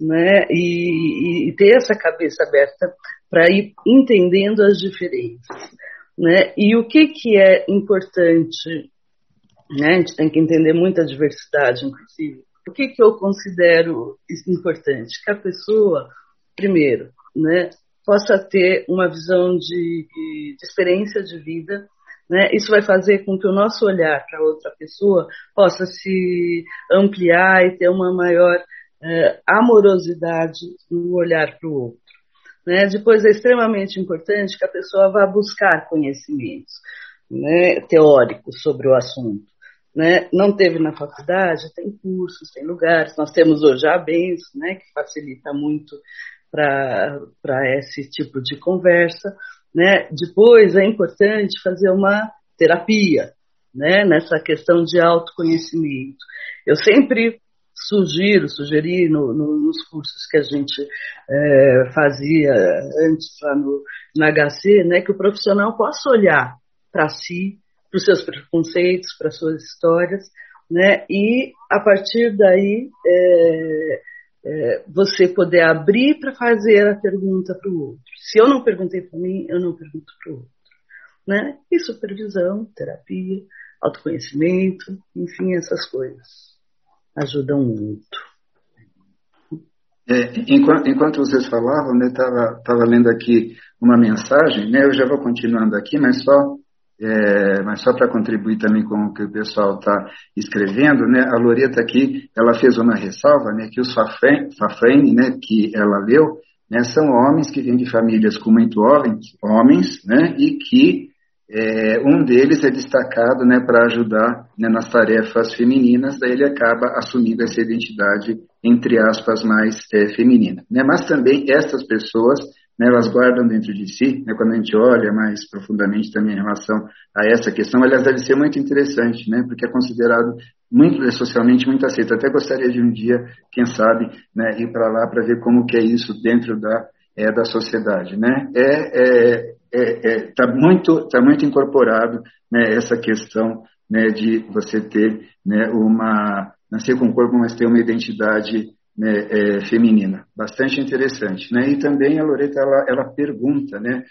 né? E, e, ter essa cabeça aberta para ir entendendo as diferenças. Né? E o que, que é importante, né? a gente tem que entender muita diversidade, inclusive. O que, que eu considero importante? Que a pessoa, primeiro, né, possa ter uma visão de, de experiência de vida né? Isso vai fazer com que o nosso olhar para outra pessoa possa se ampliar e ter uma maior é, amorosidade no olhar para o outro. Né? Depois é extremamente importante que a pessoa vá buscar conhecimentos né, teóricos sobre o assunto. Né? Não teve na faculdade, tem cursos, tem lugares. Nós temos hoje a Benço, né, que facilita muito para esse tipo de conversa. Né? Depois é importante fazer uma terapia, né? Nessa questão de autoconhecimento. Eu sempre sugiro, sugeri no, no, nos cursos que a gente é, fazia antes lá no, no HC, né, que o profissional possa olhar para si, para os seus preconceitos, para suas histórias, né, e a partir daí é, é, você poder abrir para fazer a pergunta para o outro. Se eu não perguntei para mim, eu não pergunto para o outro. Né? E supervisão, terapia, autoconhecimento, enfim, essas coisas ajudam muito. É, enquanto, enquanto, vocês falavam, né, estava lendo aqui uma mensagem, né, eu já vou continuando aqui, mas só é, mas só para contribuir também com o que o pessoal está escrevendo, né, a Loreta aqui, ela fez uma ressalva, né, que os Fafrene, né, que ela leu, né, são homens que vêm de famílias com muito homens, homens né, e que é, um deles é destacado né, para ajudar né, nas tarefas femininas, daí ele acaba assumindo essa identidade, entre aspas, mais é, feminina. Né? Mas também essas pessoas né, elas guardam dentro de si, né, quando a gente olha mais profundamente também em relação a essa questão, aliás, deve ser muito interessante, né, porque é considerado muito é, socialmente muito aceito. Até gostaria de um dia, quem sabe, né, ir para lá para ver como que é isso dentro da, é, da sociedade. Né? É, é, é, é tá muito, tá muito incorporado né, essa questão né, de você ter né, uma, nascer com o corpo, mas ter uma identidade né, é, feminina. Bastante interessante. Né? E também a Loreta ela, ela pergunta né,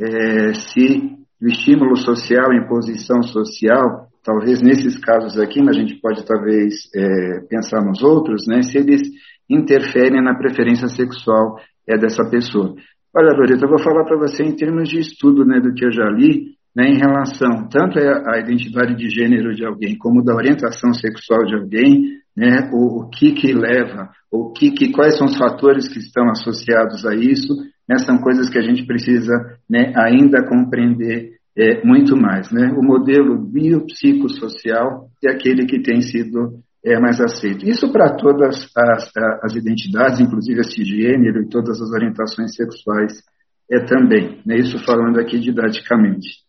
é, se o estímulo social, a imposição social, talvez nesses casos aqui, mas a gente pode talvez é, pensar nos outros, né, se eles interferem na preferência sexual é, dessa pessoa. Olha, Loreta, eu vou falar para você em termos de estudo né, do que eu já li, né, em relação tanto à identidade de gênero de alguém como da orientação sexual de alguém, né, o, o que que leva, o que, que quais são os fatores que estão associados a isso, né, são coisas que a gente precisa né, ainda compreender é, muito mais. Né? O modelo biopsicossocial é aquele que tem sido é, mais aceito. Isso para todas as, as, identidades, inclusive a cisgênero e todas as orientações sexuais é também. Né? Isso falando aqui didaticamente.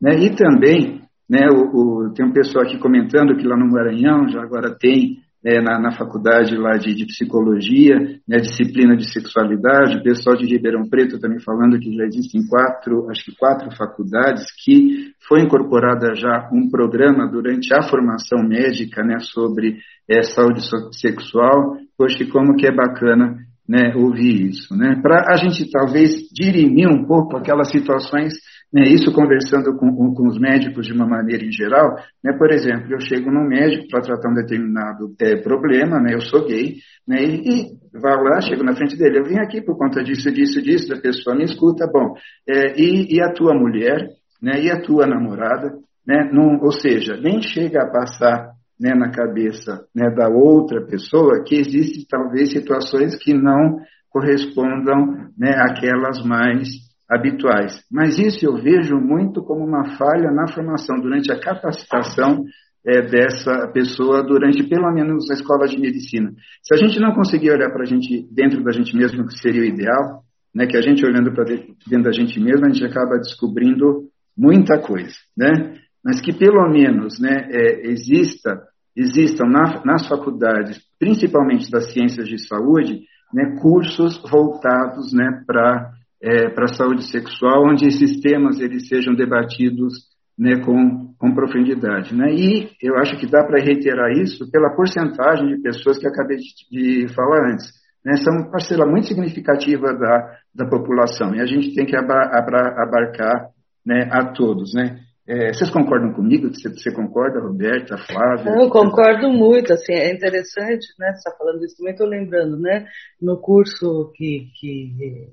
Né? E também, né, o, o, tem um pessoal aqui comentando que lá no Maranhão já agora tem é, na, na, faculdade lá de, de psicologia, né, disciplina de sexualidade, o pessoal de Ribeirão Preto também falando que já existem quatro, acho que quatro faculdades que foi incorporada já um programa durante a formação médica, né, sobre é, saúde sexual. Poxa, como que é bacana, né, ouvir isso, né, para a gente talvez dirimir um pouco aquelas situações né, isso conversando com, com, os médicos de uma maneira em geral, né, por exemplo, eu chego num médico para tratar um determinado é, problema, né, eu sou gay, né, e, e vou lá, chego na frente dele, eu vim aqui por conta disso, disso, disso, a pessoa me escuta, bom, é, e, e, a tua mulher, né, e a tua namorada, né, não, ou seja, nem chega a passar né, na cabeça né, da outra pessoa que existem talvez situações que não correspondam né, àquelas mais habituais. Mas isso eu vejo muito como uma falha na formação, durante a capacitação é, dessa pessoa, durante pelo menos a escola de medicina. Se a gente não conseguir olhar para a gente, dentro da gente mesmo, que seria o ideal, né, que a gente olhando para dentro da gente mesmo, a gente acaba descobrindo muita coisa, né? Mas que pelo menos né, é, exista, existam na, nas faculdades, principalmente das ciências de saúde, né, cursos voltados né, para é, para a saúde sexual, onde esses temas eles sejam debatidos né, com, com profundidade. Né? E eu acho que dá para reiterar isso pela porcentagem de pessoas que acabei de, de falar antes. Né? São uma parcela muito significativa da, da população e a gente tem que abarcar né, a todos. Né? É, vocês concordam comigo? Você, você concorda, Roberta, Flávia? Eu concordo muito. Assim, é interessante, né? Você está falando isso também. Estou lembrando, né? No curso que, que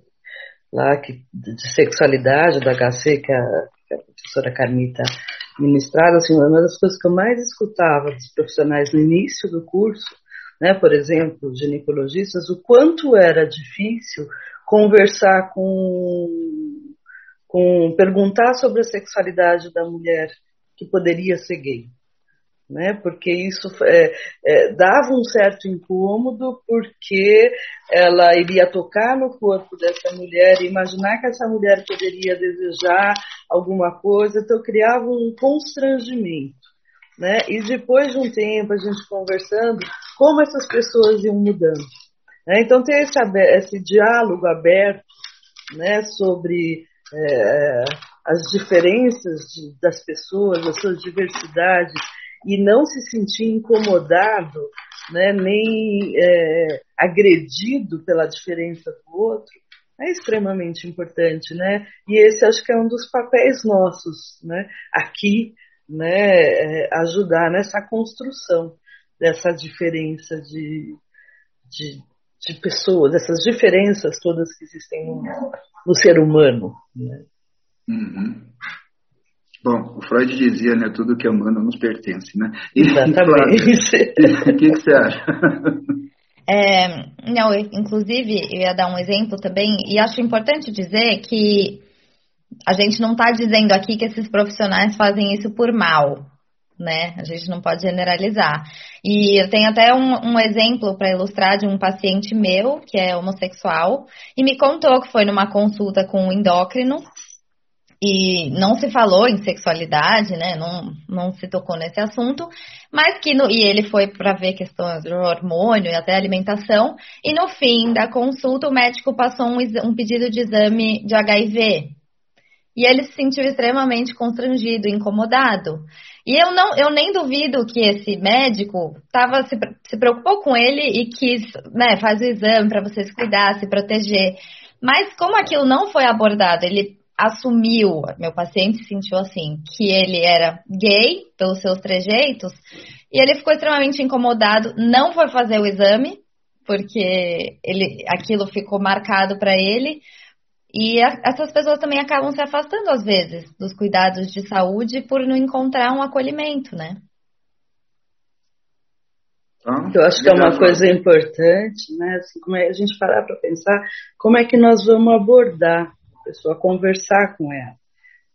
lá que, de sexualidade da HC que a, que a professora Carmita ministrava, assim, uma das coisas que eu mais escutava dos profissionais no início do curso, né, por exemplo, ginecologistas, o quanto era difícil conversar com, com perguntar sobre a sexualidade da mulher que poderia ser gay né? Porque isso é, é, dava um certo incômodo, porque ela iria tocar no corpo dessa mulher, imaginar que essa mulher poderia desejar alguma coisa, então criava um constrangimento. Né? E depois de um tempo, a gente conversando, como essas pessoas iam mudando. Né? Então, ter esse, esse diálogo aberto né, sobre é, as diferenças de, das pessoas, as suas diversidades, e não se sentir incomodado, né, nem é, agredido pela diferença do outro, é extremamente importante, né? E esse acho que é um dos papéis nossos, né? Aqui, né? É, ajudar nessa construção dessa diferença de, de, de pessoas, dessas diferenças todas que existem no, no ser humano, né? Uhum. Bom, o Freud dizia, né, tudo que é humano nos pertence, né? E, Exatamente. o que, que você acha? É, não, inclusive, eu ia dar um exemplo também, e acho importante dizer que a gente não está dizendo aqui que esses profissionais fazem isso por mal, né? A gente não pode generalizar. E eu tenho até um, um exemplo para ilustrar de um paciente meu, que é homossexual, e me contou que foi numa consulta com um endócrino, e não se falou em sexualidade, né? Não, não se tocou nesse assunto, mas que no, e ele foi para ver questões de hormônio e até alimentação, e no fim da consulta o médico passou um, um pedido de exame de HIV. E ele se sentiu extremamente constrangido, incomodado. E eu não, eu nem duvido que esse médico tava, se, se preocupou com ele e quis, né, fazer o exame para você se cuidar, se proteger. Mas como aquilo não foi abordado, ele assumiu, meu paciente sentiu assim, que ele era gay pelos seus trejeitos, e ele ficou extremamente incomodado, não foi fazer o exame, porque ele, aquilo ficou marcado para ele. E a, essas pessoas também acabam se afastando, às vezes, dos cuidados de saúde por não encontrar um acolhimento, né? Eu acho que é uma coisa importante, né? Assim, como é a gente parar para pensar como é que nós vamos abordar pessoa, conversar com ela,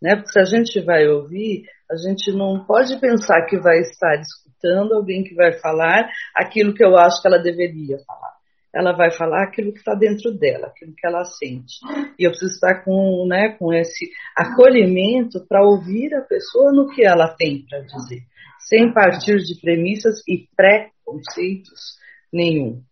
né? Porque se a gente vai ouvir, a gente não pode pensar que vai estar escutando alguém que vai falar aquilo que eu acho que ela deveria falar. Ela vai falar aquilo que está dentro dela, aquilo que ela sente. E eu preciso estar com, né, com esse acolhimento para ouvir a pessoa no que ela tem para dizer sem partir de premissas e pré-conceitos nenhum.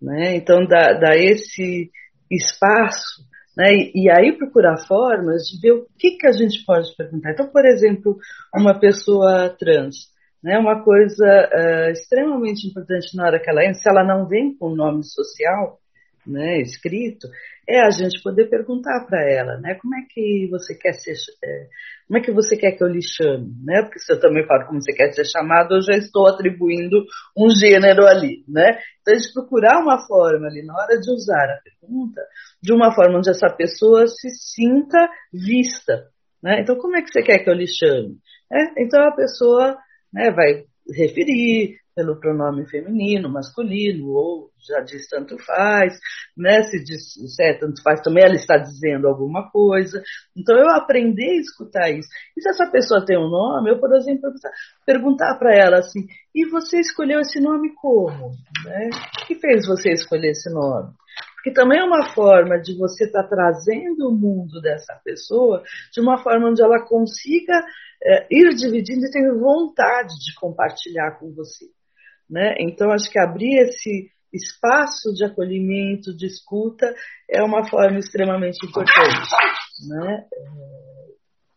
Né? Então, dá, dá esse espaço né? E, e, aí procurar formas de ver o que, que a gente pode perguntar. Então, por exemplo, uma pessoa trans, né? uma coisa uh, extremamente importante na hora que ela entra, se ela não vem com nome social né, escrito, é a gente poder perguntar para ela, né, como é que você quer ser, é, como é que você quer que eu lhe chame, né? Porque se eu também falo como você quer ser chamado, eu já estou atribuindo um gênero ali, né? Então a gente procurar uma forma ali na hora de usar a pergunta, de uma forma onde essa pessoa se sinta vista, né? Então como é que você quer que eu lhe chame? É, então a pessoa né, vai referir, pelo pronome feminino, masculino, ou já diz tanto faz, né? Se diz é tanto faz também, ela está dizendo alguma coisa. Então eu aprendi a escutar isso. E se essa pessoa tem um nome, eu, por exemplo, perguntar para ela assim: e você escolheu esse nome como? Né? O que fez você escolher esse nome? Porque também é uma forma de você estar tá trazendo o mundo dessa pessoa de uma forma onde ela consiga é, ir dividindo e ter vontade de compartilhar com você. Né? Então, acho que abrir esse espaço de acolhimento, de escuta, é uma forma extremamente importante né?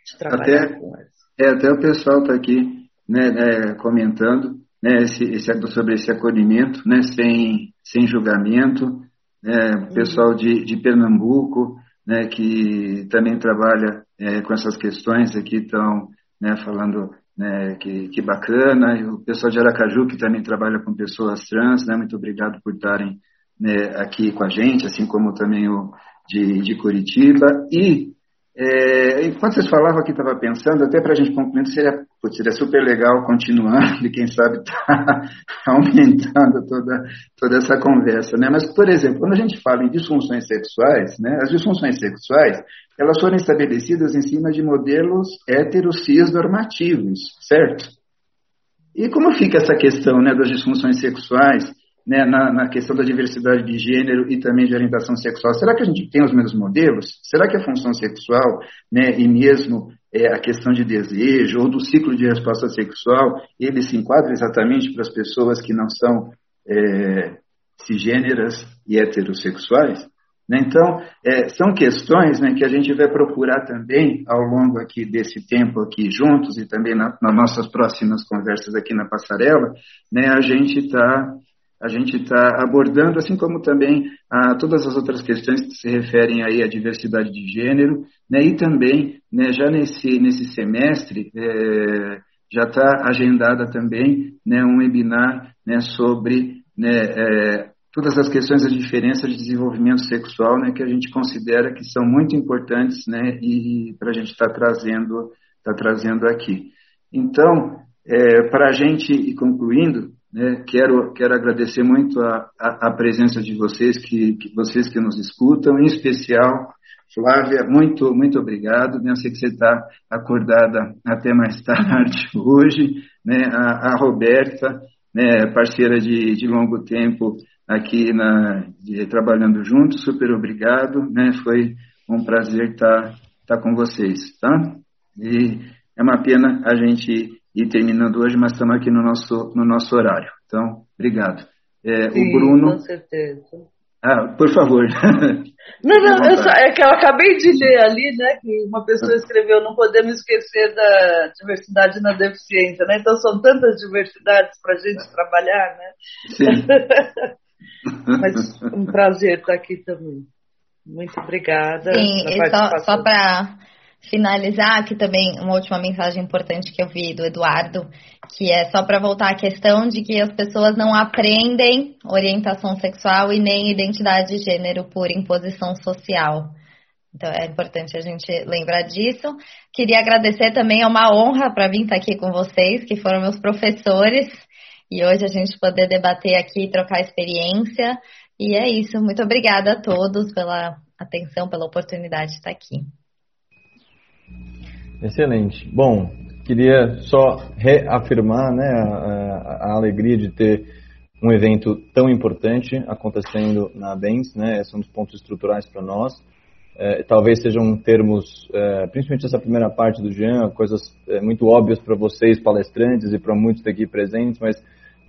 de trabalhar até, com essa. É, até o pessoal está aqui né, é, comentando né, esse, esse, sobre esse acolhimento, né, sem, sem julgamento. Né, o pessoal de, de Pernambuco, né, que também trabalha é, com essas questões aqui, estão né, falando né, que, que bacana, e o pessoal de Aracaju, que também trabalha com pessoas trans, né, muito obrigado por estarem né, aqui com a gente, assim como também o de, de Curitiba, e é, enquanto vocês falavam aqui, estava pensando, até para a gente concluir, seria, putz, seria super legal continuando e quem sabe tá aumentando toda, toda essa conversa, né? Mas, por exemplo, quando a gente fala em disfunções sexuais, né, as disfunções sexuais, elas foram estabelecidas em cima de modelos héteros cis normativos, certo? E como fica essa questão né, das disfunções sexuais né, na, na, questão da diversidade de gênero e também de orientação sexual. Será que a gente tem os mesmos modelos? Será que a função sexual né, e mesmo é, a questão de desejo ou do ciclo de resposta sexual, ele se enquadra exatamente para as pessoas que não são é, cisgêneras e heterossexuais? Né? Então, é, são questões né, que a gente vai procurar também ao longo aqui desse tempo aqui juntos e também na, nas nossas próximas conversas aqui na passarela, né, a gente está a gente está abordando, assim como também a, todas as outras questões que se referem aí à diversidade de gênero, né, e também, né, já nesse, nesse semestre, é, já está agendada também né, um webinar né, sobre né, é, todas as questões da diferença de desenvolvimento sexual, né, que a gente considera que são muito importantes, né, e para a gente estar tá trazendo, tá trazendo aqui. Então, é, para a gente ir concluindo, né? Quero, quero agradecer muito a, a, a presença de vocês que, que, vocês que nos escutam, em especial Flávia, muito muito obrigado. Né? Eu sei que você está acordada até mais tarde hoje. Né? A, a Roberta, né? parceira de, de longo tempo aqui na, de, trabalhando juntos, super obrigado. Né? Foi um prazer estar tá, tá com vocês. Tá? E é uma pena a gente e terminando hoje, mas estamos aqui no nosso, no nosso horário. Então, obrigado. É, Sim, o Bruno. Com certeza. Ah, por favor. Não, não, só, é que eu acabei de ler ali, né, que uma pessoa escreveu, não podemos esquecer da diversidade na deficiência, né? Então são tantas diversidades para a gente trabalhar, né? Sim. Mas um prazer estar aqui também. Muito obrigada. Sim, só, só para finalizar, que também uma última mensagem importante que eu vi do Eduardo, que é só para voltar à questão de que as pessoas não aprendem orientação sexual e nem identidade de gênero por imposição social. Então é importante a gente lembrar disso. Queria agradecer também, é uma honra para mim estar aqui com vocês, que foram meus professores, e hoje a gente poder debater aqui, trocar experiência. E é isso. Muito obrigada a todos pela atenção, pela oportunidade de estar aqui. Excelente. Bom, queria só reafirmar né, a, a, alegria de ter um evento tão importante acontecendo na BENS, né, são dos pontos estruturais para nós. É, talvez sejam termos, é, principalmente essa primeira parte do Jean, coisas é, muito óbvias para vocês, palestrantes, e para muitos daqui presentes, mas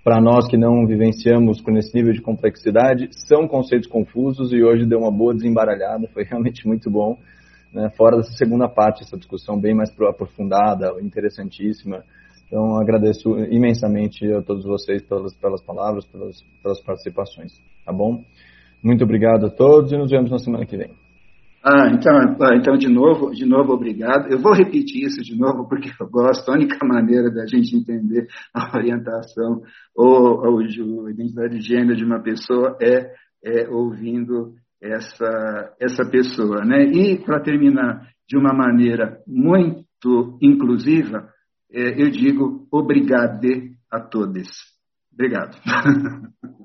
para nós que não vivenciamos com esse nível de complexidade, são conceitos confusos e hoje deu uma boa desembaralhada, foi realmente muito bom né, fora dessa segunda parte, essa discussão bem mais aprofundada, interessantíssima. Então, agradeço imensamente a todos vocês pelas, pelas palavras, pelas, pelas participações, tá bom? Muito obrigado a todos e nos vemos na semana que vem. Ah, então, ah, então de novo, de novo, obrigado. Eu vou repetir isso de novo porque eu gosto. A única maneira da gente entender a orientação ou, ou a identidade de gênero de uma pessoa é, é ouvindo essa, essa pessoa. Né? E, para terminar de uma maneira muito inclusiva, é, eu digo obrigado a todos. Obrigado.